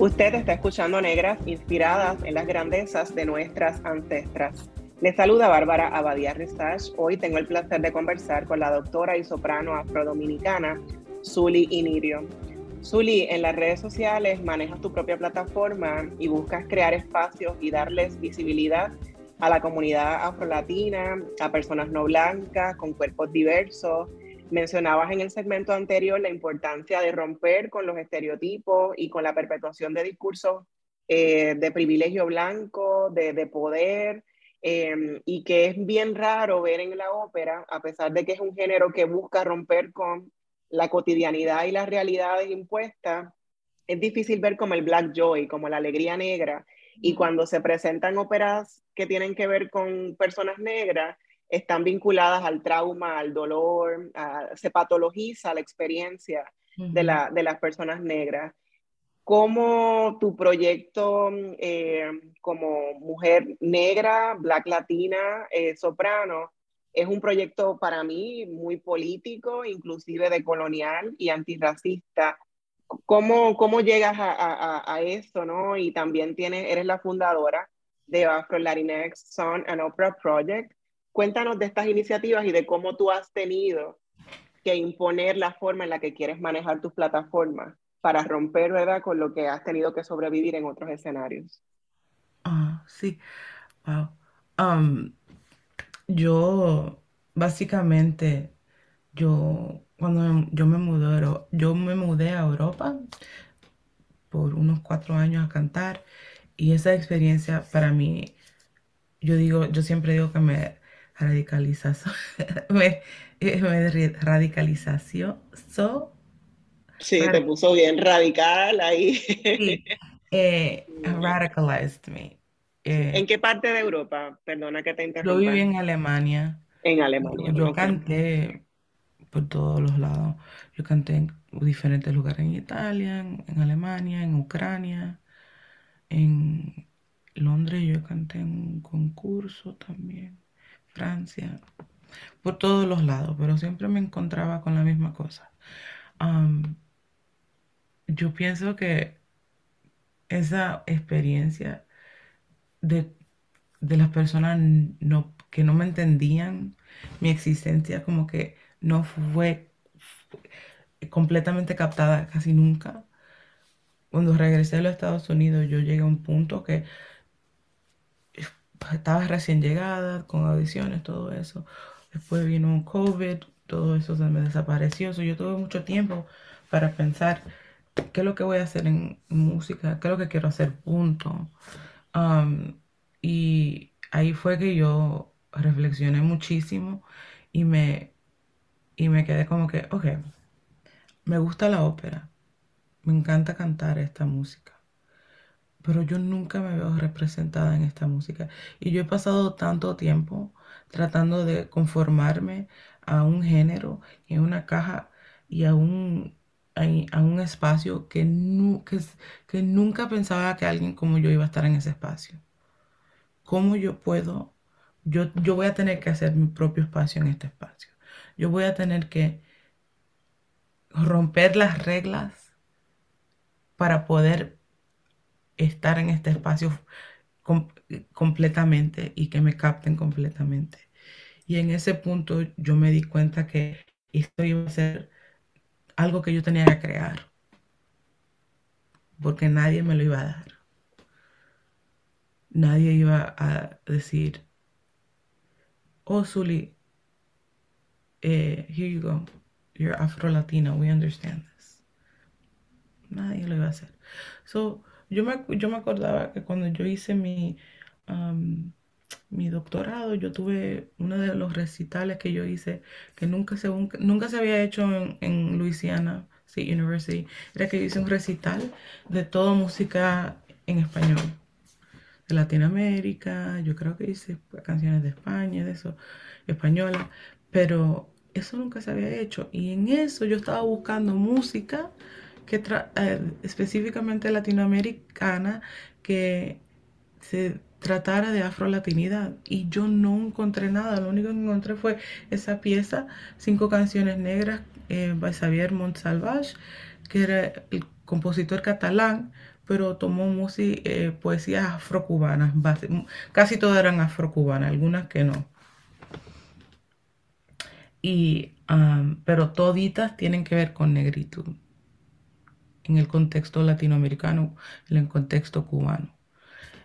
[SPEAKER 2] Usted está escuchando Negras inspiradas en las grandezas de nuestras ancestras. Les saluda Bárbara Abadía Ristach. Hoy tengo el placer de conversar con la doctora y soprano afrodominicana Zuli Inirio. Zuli, en las redes sociales manejas tu propia plataforma y buscas crear espacios y darles visibilidad a la comunidad afrolatina, a personas no blancas, con cuerpos diversos. Mencionabas en el segmento anterior la importancia de romper con los estereotipos y con la perpetuación de discursos eh, de privilegio blanco, de, de poder, Em, y que es bien raro ver en la ópera, a pesar de que es un género que busca romper con la cotidianidad y las realidades impuestas, es difícil ver como el black joy, como la alegría negra. Y cuando se presentan óperas que tienen que ver con personas negras, están vinculadas al trauma, al dolor, se patologiza la experiencia de, la, de las personas negras cómo tu proyecto eh, como mujer negra, black latina, eh, soprano, es un proyecto para mí muy político, inclusive de colonial y antirracista. ¿Cómo, cómo llegas a, a, a eso, no? Y también tienes, eres la fundadora de Afro Latinx Song and Opera Project. Cuéntanos de estas iniciativas y de cómo tú has tenido que imponer la forma en la que quieres manejar tus plataformas para romper, ¿verdad?, con lo que has tenido que sobrevivir en otros escenarios.
[SPEAKER 3] Ah, sí. Wow. Um, yo básicamente yo cuando yo me mudé, yo me mudé a Europa por unos cuatro años a cantar y esa experiencia para mí, yo digo, yo siempre digo que me radicaliza, *laughs* me, me radicalización,
[SPEAKER 2] Sí, te puso bien radical ahí.
[SPEAKER 3] Sí, eh, *laughs* radicalized me.
[SPEAKER 2] Eh, ¿En qué parte de Europa? Perdona que te interrumpa.
[SPEAKER 3] Yo viví en Alemania.
[SPEAKER 2] En Alemania.
[SPEAKER 3] Yo canté por todos los lados. Yo canté en diferentes lugares en Italia, en, Alemania, en Ucrania, en Londres yo canté en un concurso también, Francia, por todos los lados, pero siempre me encontraba con la misma cosa. yo pienso que esa experiencia de, las personas que no me entendían mi existencia, como que no fue completamente captada casi nunca. Cuando regresé a los Estados Unidos, yo llegué a un punto que estaba recién llegada, con audiciones, todo eso. Después vino un COVID, todo eso se me desapareció. yo tuve mucho tiempo para pensar qué es lo que voy a hacer en música, qué es lo que quiero hacer, punto. Um, y ahí fue que yo reflexioné muchísimo y me, y me quedé como que, ok, me gusta la ópera, me encanta cantar esta música, pero yo nunca me veo representada en esta música. Y yo he pasado tanto tiempo tratando de conformarme a un género y a una caja y a un, a, un espacio que, que nunca pensaba que alguien como yo iba a estar en ese espacio. ¿Cómo yo puedo? Yo, yo voy a tener que hacer mi propio espacio en este espacio. Yo voy a tener que romper las reglas para poder estar en este espacio completamente y que me capten completamente. Y en ese punto yo me di cuenta que esto iba a ser algo que yo tenía que crear, porque nadie me lo iba a dar. Nadie iba a decir, oh, Zully, eh, here you go you're Afro-Latina, we understand this. Nadie lo iba a hacer. So, yo me, yo me acordaba que cuando yo hice mi, mi doctorado, yo tuve uno de los recitales que yo hice, que nunca se, nunca se había hecho en, en Louisiana State University, era que yo hice un recital de toda música en español. De Latinoamérica, yo creo que hice canciones de España, de eso, española, pero eso nunca se había hecho. Y en eso yo estaba buscando música que eh, específicamente latinoamericana que se tratara de afrolatinidad. Y yo no encontré nada, lo único que encontré fue esa pieza, cinco canciones negras eh, by Xavier Montsalvage, que era el compositor catalán, pero tomó música, eh, poesías afrocubanas, casi todas eran afrocubanas, algunas que no. Y, pero toditas tienen que ver con negritud en el contexto latinoamericano, en el contexto cubano.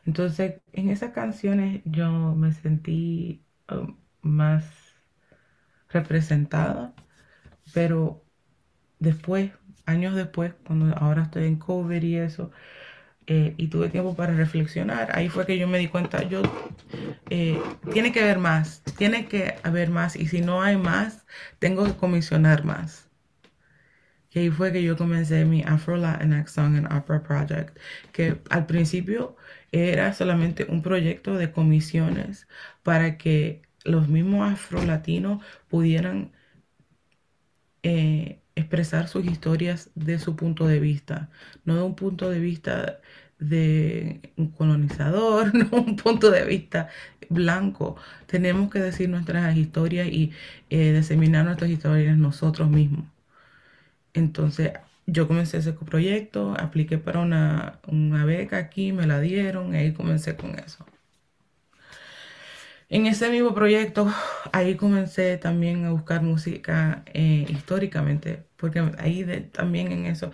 [SPEAKER 3] Entonces, en esas canciones yo me sentí um, más representada, pero después, años después, cuando ahora estoy en cover y eso, eh, y tuve tiempo para reflexionar, ahí fue que yo me di cuenta, yo, eh, tiene que haber más, tiene que haber más, y si no hay más, tengo que comisionar más. Y ahí fue que yo comencé mi Afro Latinx Song and Opera Project, que al principio era solamente un proyecto de comisiones para que los mismos afro-latinos pudieran eh, expresar sus historias de su punto de vista, no de un punto de vista de colonizador, *laughs* no un punto de vista blanco. Tenemos que decir nuestras historias y eh, diseminar nuestras historias nosotros mismos. Entonces, yo comencé ese proyecto, apliqué para una, beca aquí, me la dieron, y ahí comencé con eso. En ese mismo proyecto, ahí comencé también a buscar música eh, históricamente, porque ahí también en eso,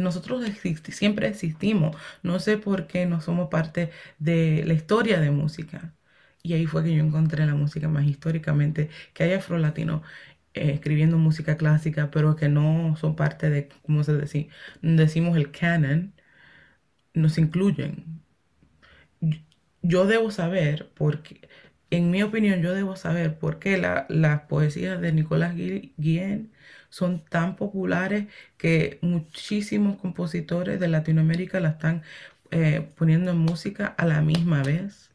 [SPEAKER 3] nosotros siempre existimos, no sé por qué no somos parte de la historia de música. Y ahí fue que yo encontré la música más históricamente, que hay afro-latino escribiendo música clásica, pero que no son parte de, ¿cómo se dice? Decimos el canon, nos incluyen. Yo debo saber, porque, en mi opinión, yo debo saber por qué las poesías de Nicolás Guillén son tan populares que muchísimos compositores de Latinoamérica la están eh, poniendo en música a la misma vez.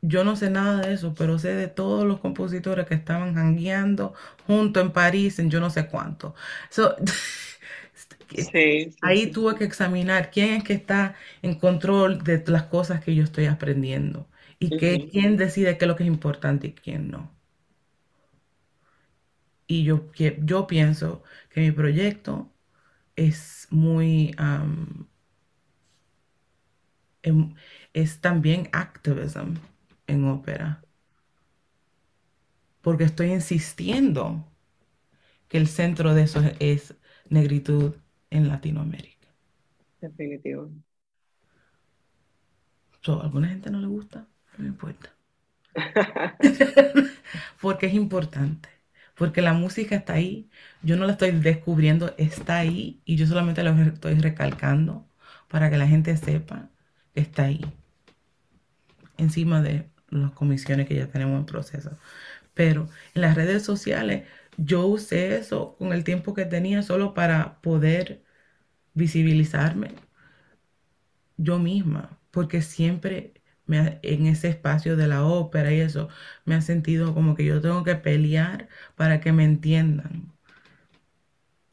[SPEAKER 3] Yo no sé nada de eso, pero sé de todos los compositores que estaban jangueando junto en París en yo no sé cuánto. *laughs* ahí tuve que examinar quién es que está en control de las cosas que yo estoy aprendiendo y que, quién decide qué es lo que es importante y quién no. Y yo, yo pienso que mi proyecto es muy Em, es también activism en ópera. Porque estoy insistiendo que el centro de eso es negritud en Latinoamérica.
[SPEAKER 2] Definitivo.
[SPEAKER 3] a alguna gente no le gusta, no me importa. *laughs* porque es importante. Porque la música está ahí. Yo no la estoy descubriendo, está ahí. Y yo solamente lo estoy recalcando para que la gente sepa está ahí, encima de las comisiones que ya tenemos en proceso. Pero en las redes sociales yo usé eso con el tiempo que tenía solo para poder visibilizarme yo misma, porque siempre me en ese espacio de la ópera y eso, me ha sentido como que yo tengo que pelear para que me entiendan.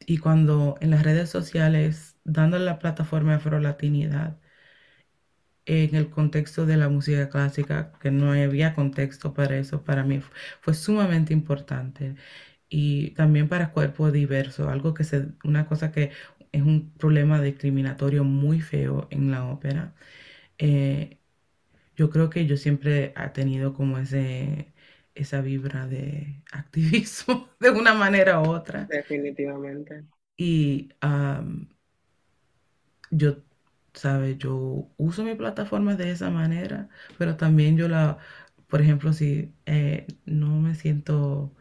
[SPEAKER 3] Y cuando en las redes sociales, dándole la plataforma afrolatinidad, en el contexto de la música clásica, que no había contexto para eso, para mí fue sumamente importante. Y también para cuerpo diverso, algo que se, una cosa que es un problema discriminatorio muy feo en la ópera. Eh, yo creo que yo siempre he tenido como ese, esa vibra de activismo *laughs* de una manera u otra.
[SPEAKER 2] Definitivamente.
[SPEAKER 3] Y yo ¿sabes? Yo uso mi plataforma de esa manera, pero también yo la, por ejemplo, si eh, no me siento,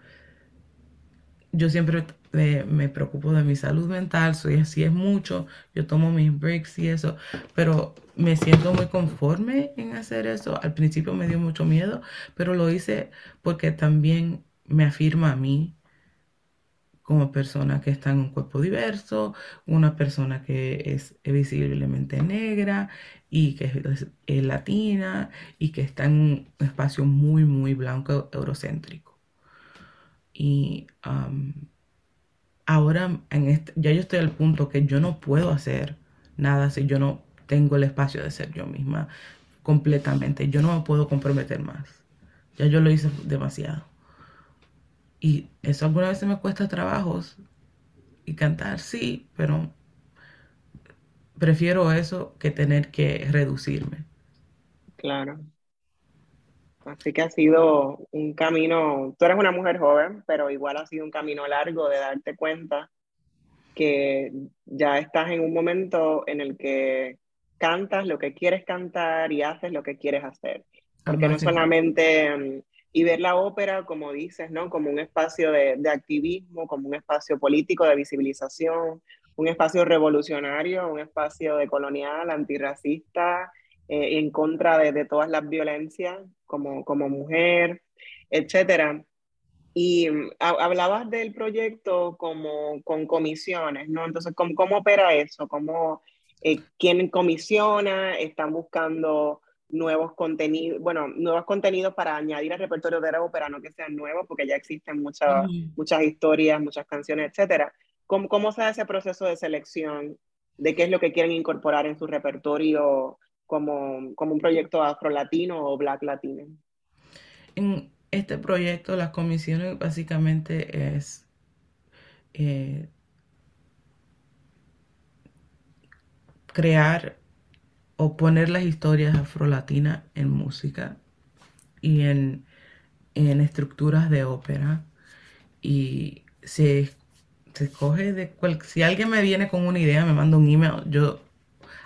[SPEAKER 3] yo siempre me, preocupo de mi salud mental, soy así es mucho, yo tomo mis breaks y eso, pero me siento muy conforme en hacer eso. Al principio me dio mucho miedo, pero lo hice porque también me afirma a mí como persona que está en un cuerpo diverso, una persona que es visiblemente negra y que es, latina y que está en un espacio muy, muy blanco, eurocéntrico. Y ahora en este, ya yo estoy al punto que yo no puedo hacer nada si yo no tengo el espacio de ser yo misma completamente. Yo no me puedo comprometer más. Ya yo lo hice demasiado. Y eso alguna vez me cuesta trabajos. Y cantar, sí, pero prefiero eso que tener que reducirme.
[SPEAKER 2] Claro. Así que ha sido un camino, tú eres una mujer joven, pero igual ha sido un camino largo de darte cuenta que ya estás en un momento en el que cantas lo que quieres cantar y haces lo que quieres hacer. Porque no solamente y ver la ópera, como dices, ¿no? Como un espacio de, activismo, como un espacio político de visibilización, un espacio revolucionario, un espacio de colonial, antirracista, eh, en contra de, todas las violencias como, como mujer, etcétera. Y mm, hablabas del proyecto como con comisiones, ¿no? Entonces, ¿cómo, cómo opera eso? ¿Cómo, eh, ¿Quién comisiona? ¿Están buscando nuevos contenidos, bueno, nuevos contenidos para añadir al repertorio de la ópera, no que sean nuevos, porque ya existen muchas, muchas historias, muchas canciones, etcétera. ¿Cómo, ¿Cómo se hace ese proceso de selección de qué es lo que quieren incorporar en su repertorio como, como un proyecto afro-latino o black latino?
[SPEAKER 3] En este proyecto, las comisiones básicamente es eh, crear o poner las historias afrolatinas en música y en, estructuras de ópera. Y se, se escoge de cual, si alguien me viene con una idea, me manda un email, yo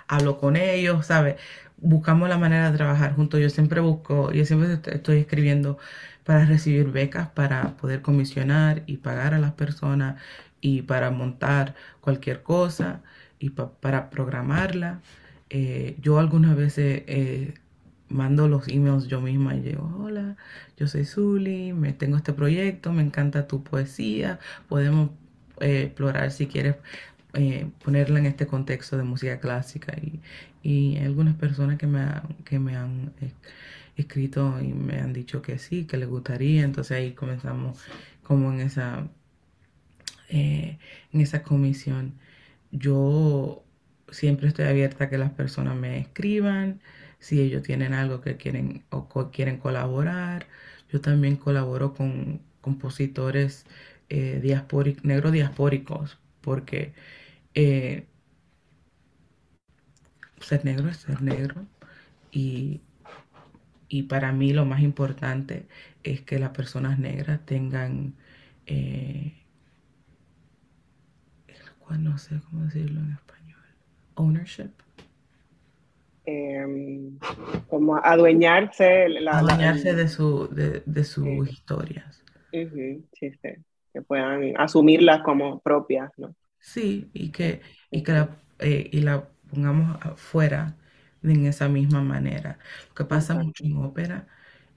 [SPEAKER 3] hablo con ellos, ¿sabes? buscamos la manera de trabajar juntos. Yo siempre busco, yo siempre estoy escribiendo para recibir becas, para poder comisionar y pagar a las personas y para montar cualquier cosa y para programarla. Eh, yo algunas veces eh, mando los emails yo misma y digo, hola, yo soy Zuli, me tengo este proyecto, me encanta tu poesía, podemos eh, explorar si quieres ponerla en este contexto de música clásica y, y algunas personas que me, que me han escrito y me han dicho que sí, que les gustaría, entonces ahí comenzamos como en esa, en esa comisión. Yo siempre estoy abierta a que las personas me escriban, si ellos tienen algo que quieren o quieren colaborar. Yo también colaboro con compositores eh, negros diaspóricos, porque eh, ser negro es ser negro y, para mí lo más importante es que las personas negras tengan eh, no sé cómo decirlo en español, ownership.
[SPEAKER 2] Em, como adueñarse,
[SPEAKER 3] adueñarse de, su, de, sus historias.
[SPEAKER 2] sí, sí, que puedan asumirlas como propias, ¿no?
[SPEAKER 3] Sí, y que, y que la, eh, y la pongamos afuera en esa misma manera. Lo que pasa mucho en ópera,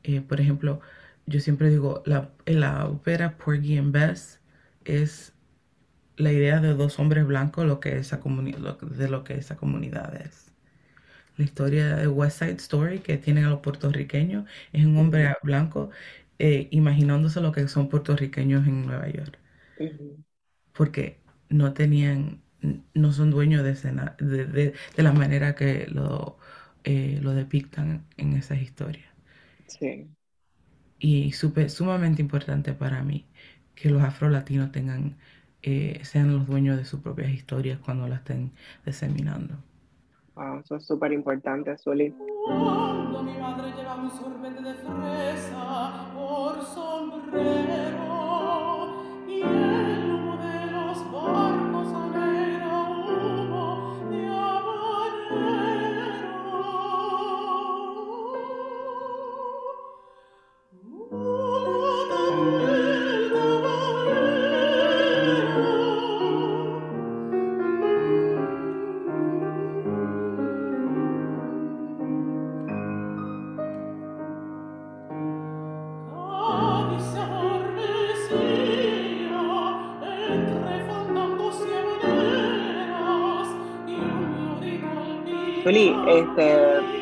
[SPEAKER 3] eh, por ejemplo, yo siempre digo, la, la ópera Porgy and Bess es la idea de dos hombres blancos lo que esa de lo que esa comunidad es. La historia de West Side Story que tienen a los puertorriqueños es un hombre blanco eh, imaginándose lo que son puertorriqueños en Nueva York. Porque no tenían, no son dueños de, de, de, de, la manera que lo, eh, lo depictan en esas historias.
[SPEAKER 2] Sí.
[SPEAKER 3] Y super, sumamente importante para mí que los afro-latinos tengan eh, sean los dueños de sus propias historias cuando las estén diseminando.
[SPEAKER 2] Wow, eso es súper importante, Sueli.
[SPEAKER 4] Cuando mi madre lleva un sorbete de fresa por sombrero
[SPEAKER 2] Juli, este,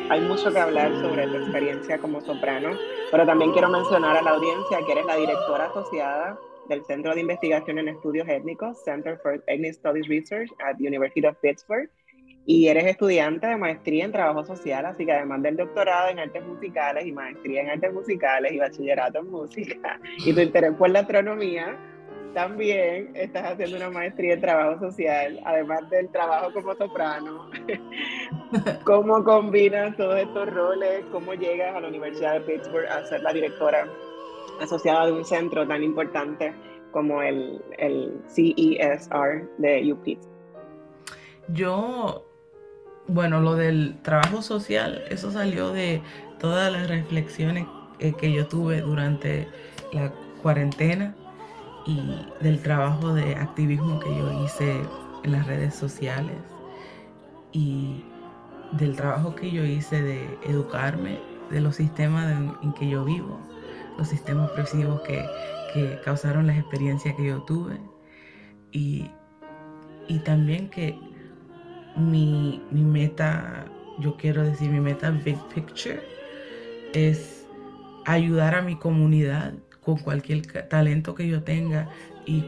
[SPEAKER 2] hay mucho que hablar sobre tu experiencia como soprano, pero también quiero mencionar a la audiencia que eres la directora asociada del Centro de Investigación en Estudios Étnicos, Center for Ethnic Studies Research at the University of Pittsburgh, y eres estudiante de maestría en trabajo social, así que además del doctorado en artes musicales y maestría en artes musicales y bachillerato en música, y tu interés por la astronomía, también estás haciendo una maestría en trabajo social, además del trabajo como soprano. *laughs* ¿Cómo combinas todos estos roles? ¿Cómo llegas a la Universidad de Pittsburgh a ser la directora asociada de un centro tan importante como el, el CESR de UP?
[SPEAKER 3] Yo, bueno, lo del trabajo social, eso salió de todas las reflexiones eh, que yo tuve durante la cuarentena y del trabajo de activismo que yo hice en las redes sociales y del trabajo que yo hice de educarme de los sistemas en, que yo vivo, los sistemas opresivos que, causaron las experiencias que yo tuve. Y, también que mi, mi meta, yo quiero decir, mi meta big picture es ayudar a mi comunidad con cualquier talento que yo tenga y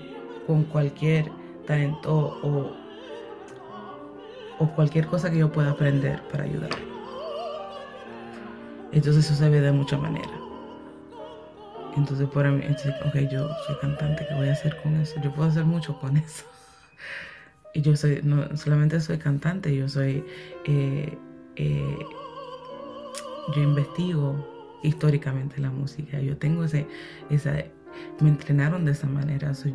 [SPEAKER 3] con cualquier talento o, o cualquier cosa que yo pueda aprender para ayudar. Entonces eso se ve de muchas maneras. Entonces, por mí, ok, yo soy cantante, ¿qué voy a hacer con eso? Yo puedo hacer mucho con eso. *laughs* Y yo soy, no solamente soy cantante, yo soy, eh, eh, yo investigo, históricamente la música. Yo tengo ese, esa, me entrenaron de esa manera. Soy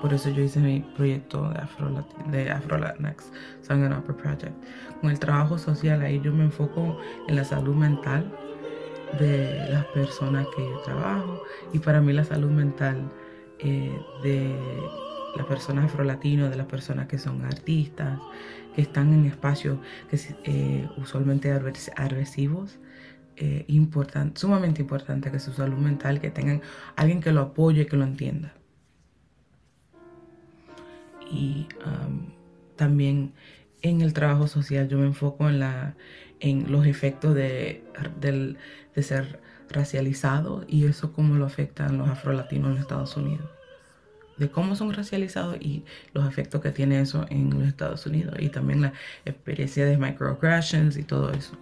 [SPEAKER 3] por eso yo hice mi proyecto de Afro, de Afro Latinx Song and Opera Project. Con el trabajo social, ahí yo me enfoco en la salud mental de las personas que yo trabajo y para mí la salud mental eh, de las personas afrolatinos, de las personas que son artistas, que están en espacios que eh, usualmente agresivos, eh, sumamente importante que su salud mental, que tengan alguien que lo apoye, que lo entienda. Y también en el trabajo social yo me enfoco en, la, en los efectos de, de ser racializado y eso cómo lo afectan los afrolatinos en Estados Unidos de cómo son racializados y los efectos que tiene eso en los Estados Unidos y también la experiencia de microaggressions y todo eso.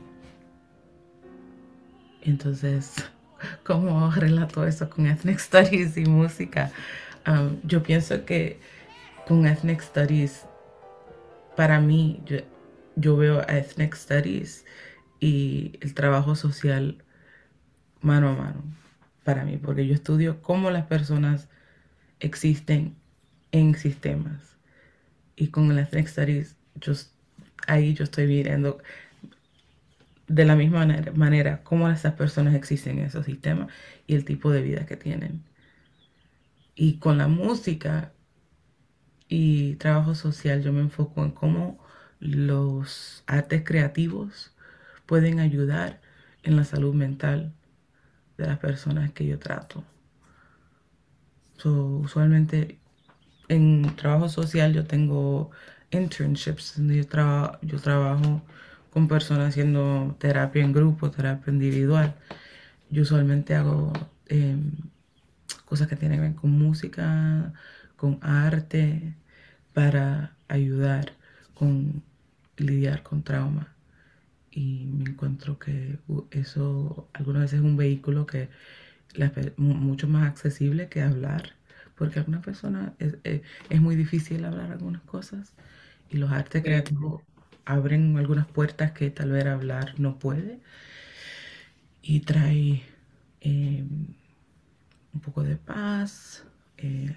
[SPEAKER 3] Entonces, *laughs* ¿cómo relato eso con Ethnic Studies y música? Um, yo pienso que con Ethnic Studies, para mí, yo, yo veo a Ethnic Studies y el trabajo social mano a mano para mí, porque yo estudio cómo las personas existen en sistemas. Y con el Ethnic Studies, yo, ahí yo estoy viendo de la misma manera, cómo esas personas existen en esos sistemas y el tipo de vida que tienen. Y con la música y trabajo social yo me enfoco en cómo los artes creativos pueden ayudar en la salud mental de las personas que yo trato usualmente en trabajo social yo tengo internships, yo, yo trabajo con personas haciendo terapia en grupo, terapia individual. Yo usualmente hago em, cosas que tienen que ver con música, con arte, para ayudar con lidiar con trauma. Y me encuentro que eso algunas veces es un vehículo que mucho más accesible que hablar, porque algunas personas es, eh, es, muy difícil hablar algunas cosas y los artes creativos abren algunas puertas que tal vez hablar no puede y trae em, un poco de paz eh,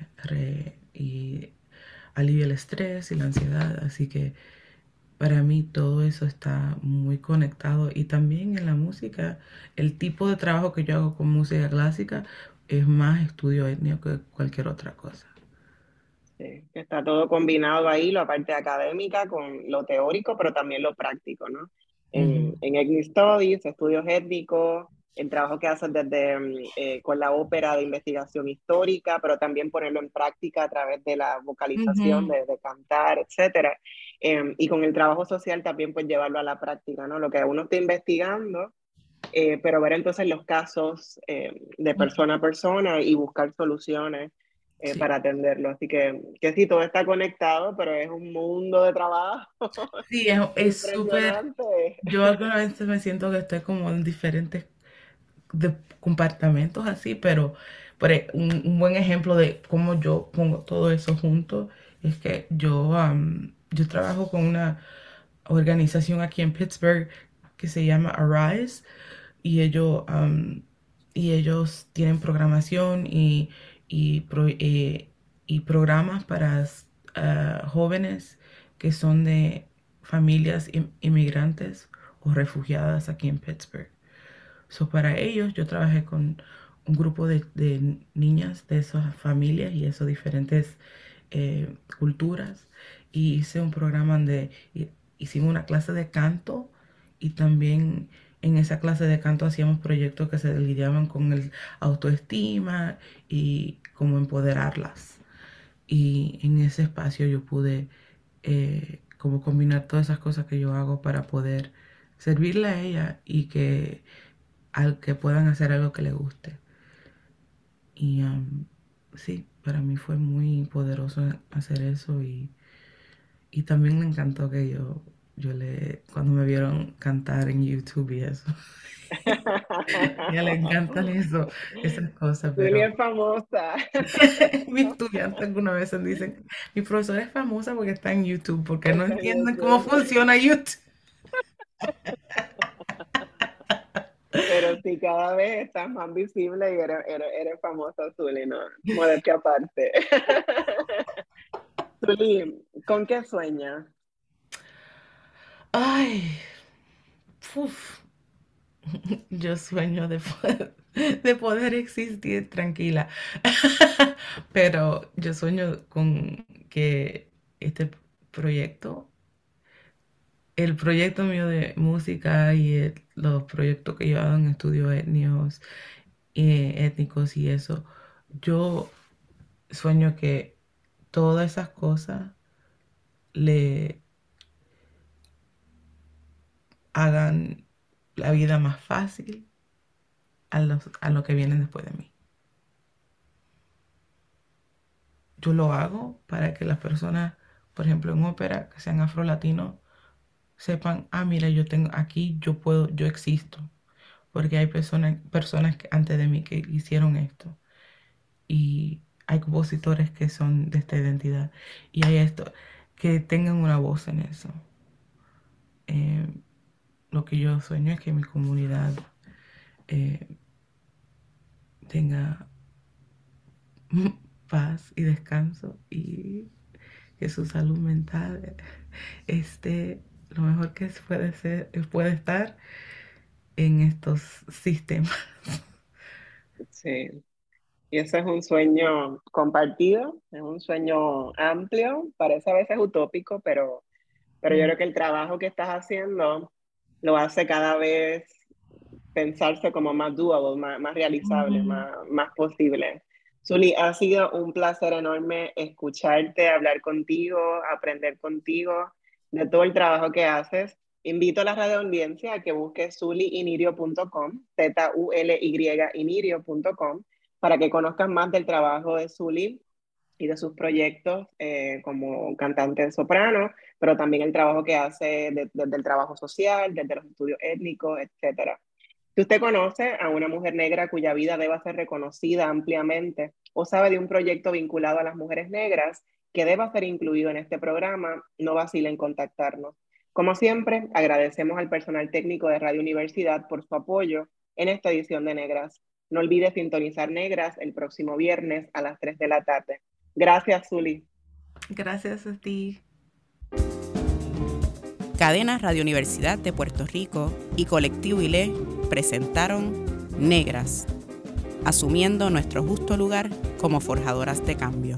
[SPEAKER 3] y alivia el estrés y la ansiedad, así que para mí todo eso está muy conectado y también en la música, el tipo de trabajo que yo hago con música clásica es más estudio étnico que cualquier otra cosa.
[SPEAKER 2] Sí, está todo combinado ahí, la parte académica con lo teórico, pero también lo práctico, ¿no? En, en Ethnic Studies, estudios étnicos, el trabajo que haces desde mm, eh, con la ópera de investigación histórica, pero también ponerlo en práctica a través de la vocalización, de, de, cantar, etcétera. Em, y con el trabajo social también pues llevarlo a la práctica, ¿no? Lo que uno está investigando, eh, pero ver entonces los casos em, de persona a persona y buscar soluciones eh, para atenderlo. Así que, que sí, todo está conectado, pero es un mundo de trabajo. *laughs*
[SPEAKER 3] Sí, es súper... Yo algunas veces me siento que estoy como en diferentes de compartimentos así, pero, e, un, buen ejemplo de cómo yo pongo todo eso junto es que yo, yo trabajo con una organización aquí en Pittsburgh que se llama Arise y ellos, y ellos tienen programación y, y, eh, y programas para ah, jóvenes que son de familias inmigrantes o refugiadas aquí en Pittsburgh. So, para ellos yo trabajé con un grupo de, niñas de esas familias y esas diferentes eh, culturas y hice un programa donde hicimos una clase de canto y también en esa clase de canto hacíamos proyectos que se lidiaban con el autoestima y cómo empoderarlas. Y en ese espacio yo pude eh, como combinar todas esas cosas que yo hago para poder servirle a ella y que al que puedan hacer algo que les guste. Y sí, para mí fue muy poderoso hacer eso y, también me encantó que yo, yo le, cuando me vieron cantar en YouTube y eso. *laughs* ya le encantan eso, esas cosas.
[SPEAKER 2] Pero... es famosa. *laughs*
[SPEAKER 3] Mis estudiantes alguna vez dicen, mi profesora es famosa porque está en YouTube, porque no entienden cómo funciona YouTube.
[SPEAKER 2] Pero sí, cada vez estás más visible y eres, eres, famosa, Zuli, ¿no? Modestia aparte. *laughs* Zuli, ¿con qué sueñas?
[SPEAKER 3] Ay, *laughs* yo sueño de poder, de poder existir tranquila, *laughs* pero yo sueño con que este proyecto, el proyecto mío de música y los proyectos que he llevado en estudios étnicos, eh, étnicos y eso, yo sueño que todas esas cosas le hagan la vida más fácil a los, a lo que vienen después de mí. Yo lo hago para que las personas, por ejemplo, en ópera, que sean afro-latinos, sepan, ah, mira, yo tengo aquí, yo puedo, yo existo. Porque hay personas, personas antes de mí que hicieron esto. Y hay compositores que son de esta identidad. Y hay esto, que tengan una voz en eso. Eh, lo que yo sueño es que mi comunidad eh, tenga *laughs* paz y descanso y que su salud mental esté lo mejor que puede ser, puede estar en estos sistemas.
[SPEAKER 2] Sí. Y ese es un sueño compartido, es un sueño amplio, parece a veces utópico, pero, pero yo mm. creo que el trabajo que estás haciendo lo hace cada vez pensarse como más doable, más, más realizable, más, más posible. Zuli, ha sido un placer enorme escucharte, hablar contigo, aprender contigo de todo el trabajo que haces. Invito a la radio audiencia a que busque zuliinirio.com, Z-U-L-Y inirio.com, para que conozcan más del trabajo de Zuli de sus proyectos eh, como cantante de soprano, pero también el trabajo que hace desde el trabajo social, desde los estudios étnicos, etc. Si usted conoce a una mujer negra cuya vida deba ser reconocida ampliamente o sabe de un proyecto vinculado a las mujeres negras que deba ser incluido en este programa, no vacile en contactarnos. Como siempre, agradecemos al personal técnico de Radio Universidad por su apoyo en esta edición de Negras. No olvide sintonizar Negras el próximo viernes a las 3 de la tarde. Gracias, Zuli.
[SPEAKER 3] Gracias a ti.
[SPEAKER 1] Cadena Radio Universidad de Puerto Rico y Colectivo ILE presentaron Negras, asumiendo nuestro justo lugar como forjadoras de cambio.